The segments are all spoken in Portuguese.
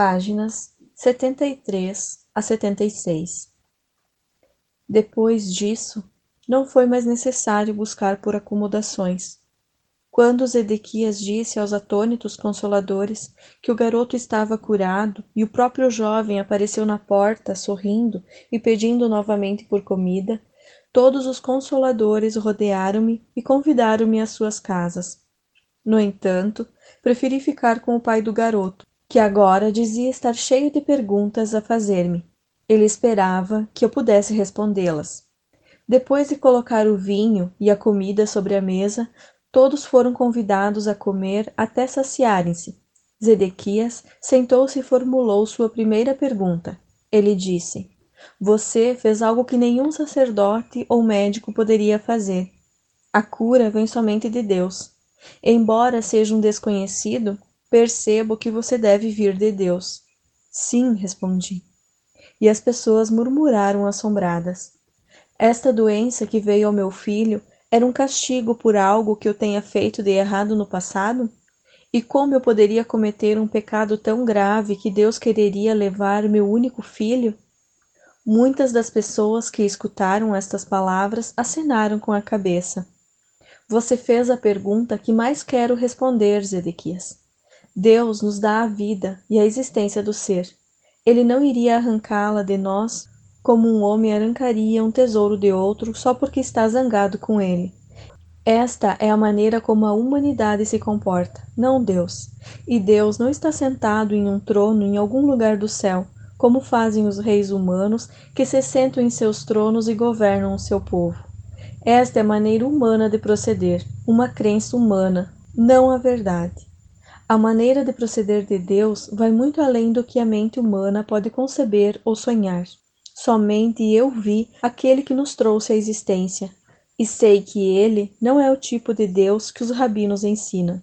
páginas 73 a 76. Depois disso, não foi mais necessário buscar por acomodações. Quando Zedequias disse aos atônitos consoladores que o garoto estava curado e o próprio jovem apareceu na porta, sorrindo e pedindo novamente por comida, todos os consoladores rodearam-me e convidaram-me às suas casas. No entanto, preferi ficar com o pai do garoto, que agora dizia estar cheio de perguntas a fazer-me. Ele esperava que eu pudesse respondê-las. Depois de colocar o vinho e a comida sobre a mesa, todos foram convidados a comer até saciarem-se. Zedequias sentou-se e formulou sua primeira pergunta. Ele disse: Você fez algo que nenhum sacerdote ou médico poderia fazer. A cura vem somente de Deus. Embora seja um desconhecido, percebo que você deve vir de Deus. Sim, respondi. E as pessoas murmuraram assombradas. Esta doença que veio ao meu filho era um castigo por algo que eu tenha feito de errado no passado? E como eu poderia cometer um pecado tão grave que Deus quereria levar meu único filho? Muitas das pessoas que escutaram estas palavras acenaram com a cabeça. Você fez a pergunta que mais quero responder, Zedequias. Deus nos dá a vida e a existência do ser. Ele não iria arrancá-la de nós como um homem arrancaria um tesouro de outro só porque está zangado com ele. Esta é a maneira como a humanidade se comporta, não Deus. E Deus não está sentado em um trono em algum lugar do céu, como fazem os reis humanos que se sentam em seus tronos e governam o seu povo. Esta é a maneira humana de proceder, uma crença humana, não a verdade. A maneira de proceder de Deus vai muito além do que a mente humana pode conceber ou sonhar. Somente eu vi aquele que nos trouxe a existência, e sei que ele não é o tipo de Deus que os rabinos ensinam.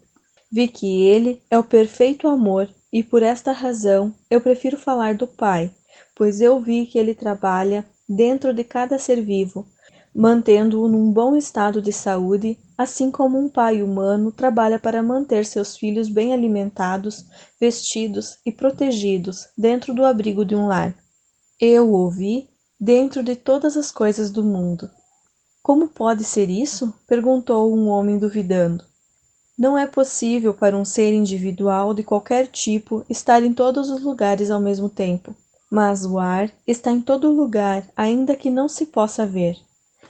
Vi que ele é o perfeito amor, e por esta razão eu prefiro falar do Pai, pois eu vi que ele trabalha dentro de cada ser vivo, mantendo-o num bom estado de saúde, assim como um pai humano trabalha para manter seus filhos bem alimentados, vestidos e protegidos dentro do abrigo de um lar. Eu o vi dentro de todas as coisas do mundo. Como pode ser isso? perguntou um homem duvidando. Não é possível para um ser individual de qualquer tipo estar em todos os lugares ao mesmo tempo, mas o ar está em todo lugar, ainda que não se possa ver.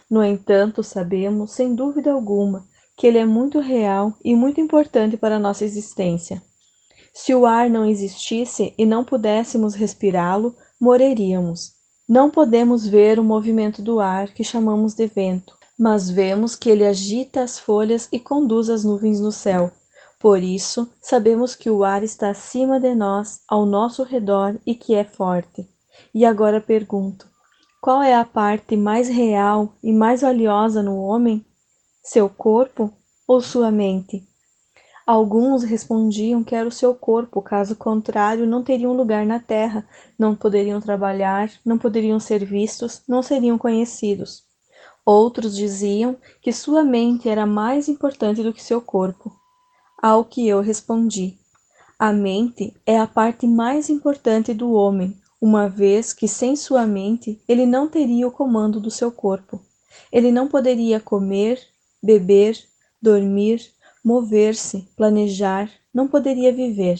No entanto, sabemos, sem dúvida alguma, que ele é muito real e muito importante para a nossa existência. Se o ar não existisse e não pudéssemos respirá-lo, morreríamos. Não podemos ver o movimento do ar que chamamos de vento, mas vemos que ele agita as folhas e conduz as nuvens no céu. Por isso, sabemos que o ar está acima de nós, ao nosso redor e que é forte. E agora pergunto: qual é a parte mais real e mais valiosa no homem? Seu corpo ou sua mente? Alguns respondiam que era o seu corpo, caso contrário, não teriam lugar na terra, não poderiam trabalhar, não poderiam ser vistos, não seriam conhecidos. Outros diziam que sua mente era mais importante do que seu corpo. Ao que eu respondi: a mente é a parte mais importante do homem, uma vez que sem sua mente ele não teria o comando do seu corpo. Ele não poderia comer, beber, dormir, mover-se, planejar, não poderia viver.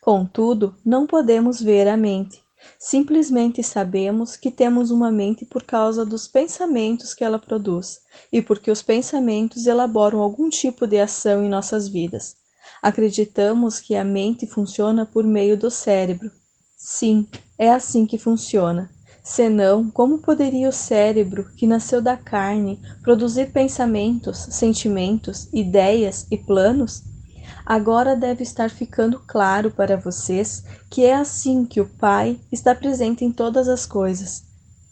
Contudo, não podemos ver a mente. Simplesmente sabemos que temos uma mente por causa dos pensamentos que ela produz e porque os pensamentos elaboram algum tipo de ação em nossas vidas. Acreditamos que a mente funciona por meio do cérebro, Sim, é assim que funciona. Senão, como poderia o cérebro, que nasceu da carne, produzir pensamentos, sentimentos, ideias e planos? Agora deve estar ficando claro para vocês que é assim que o Pai está presente em todas as coisas.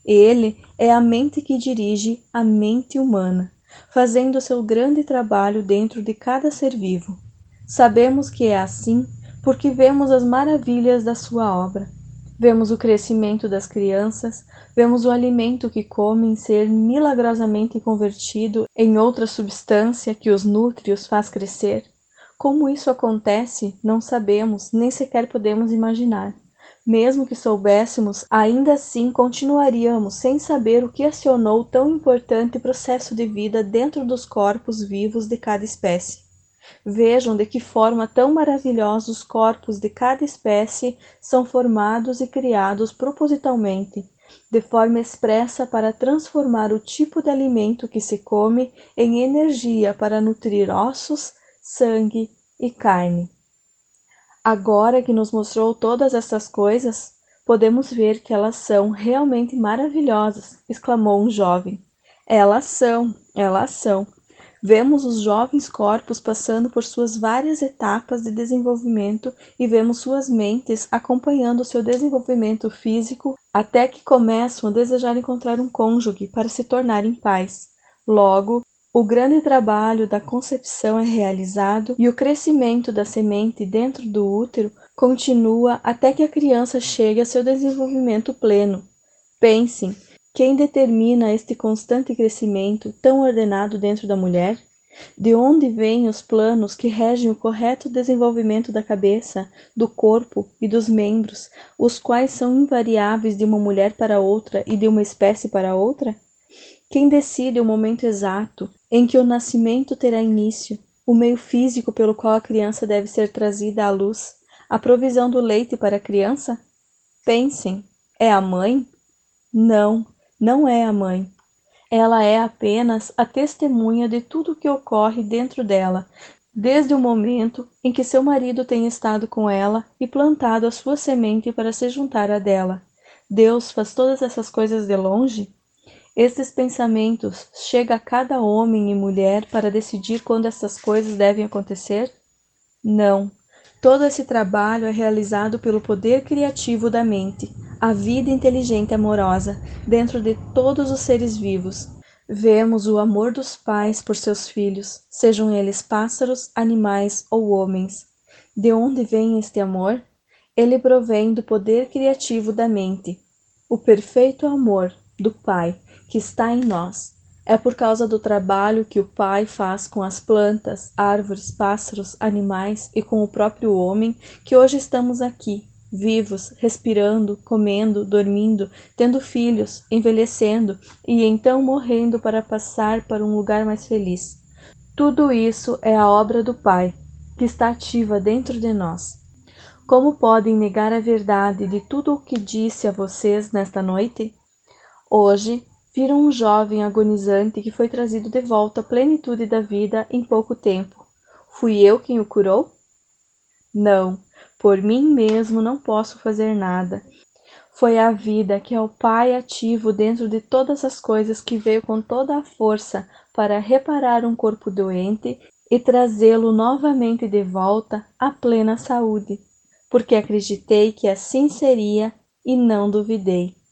Ele é a mente que dirige a mente humana, fazendo seu grande trabalho dentro de cada ser vivo. Sabemos que é assim porque vemos as maravilhas da sua obra. Vemos o crescimento das crianças, vemos o alimento que comem ser milagrosamente convertido em outra substância que os nutre e os faz crescer. Como isso acontece, não sabemos, nem sequer podemos imaginar. Mesmo que soubéssemos, ainda assim continuaríamos sem saber o que acionou tão importante processo de vida dentro dos corpos vivos de cada espécie. Vejam de que forma tão maravilhosa os corpos de cada espécie são formados e criados propositalmente, de forma expressa para transformar o tipo de alimento que se come em energia para nutrir ossos, sangue e carne. Agora que nos mostrou todas essas coisas, podemos ver que elas são realmente maravilhosas, exclamou um jovem. Elas são, elas são. Vemos os jovens corpos passando por suas várias etapas de desenvolvimento e vemos suas mentes acompanhando seu desenvolvimento físico até que começam a desejar encontrar um cônjuge para se tornarem pais. Logo, o grande trabalho da concepção é realizado e o crescimento da semente dentro do útero continua até que a criança chegue a seu desenvolvimento pleno. Pensem, quem determina este constante crescimento tão ordenado dentro da mulher? De onde vêm os planos que regem o correto desenvolvimento da cabeça, do corpo e dos membros, os quais são invariáveis de uma mulher para outra e de uma espécie para outra? Quem decide o momento exato em que o nascimento terá início, o meio físico pelo qual a criança deve ser trazida à luz, a provisão do leite para a criança? Pensem, é a mãe? Não, não é a mãe. Ela é apenas a testemunha de tudo o que ocorre dentro dela, desde o momento em que seu marido tem estado com ela e plantado a sua semente para se juntar à dela. Deus faz todas essas coisas de longe? Estes pensamentos chega a cada homem e mulher para decidir quando essas coisas devem acontecer? Não. Todo esse trabalho é realizado pelo poder criativo da mente, a vida inteligente e amorosa, dentro de todos os seres vivos. Vemos o amor dos pais por seus filhos, sejam eles pássaros, animais ou homens. De onde vem este amor? Ele provém do poder criativo da mente. O perfeito amor do Pai que está em nós. É por causa do trabalho que o Pai faz com as plantas, árvores, pássaros, animais e com o próprio homem que hoje estamos aqui, vivos, respirando, comendo, dormindo, tendo filhos, envelhecendo e então morrendo para passar para um lugar mais feliz. Tudo isso é a obra do Pai, que está ativa dentro de nós. Como podem negar a verdade de tudo o que disse a vocês nesta noite? Hoje viram um jovem agonizante que foi trazido de volta à plenitude da vida em pouco tempo. Fui eu quem o curou? Não, por mim mesmo não posso fazer nada. Foi a vida que é o Pai ativo dentro de todas as coisas que veio com toda a força para reparar um corpo doente e trazê-lo novamente de volta à plena saúde, porque acreditei que assim seria e não duvidei.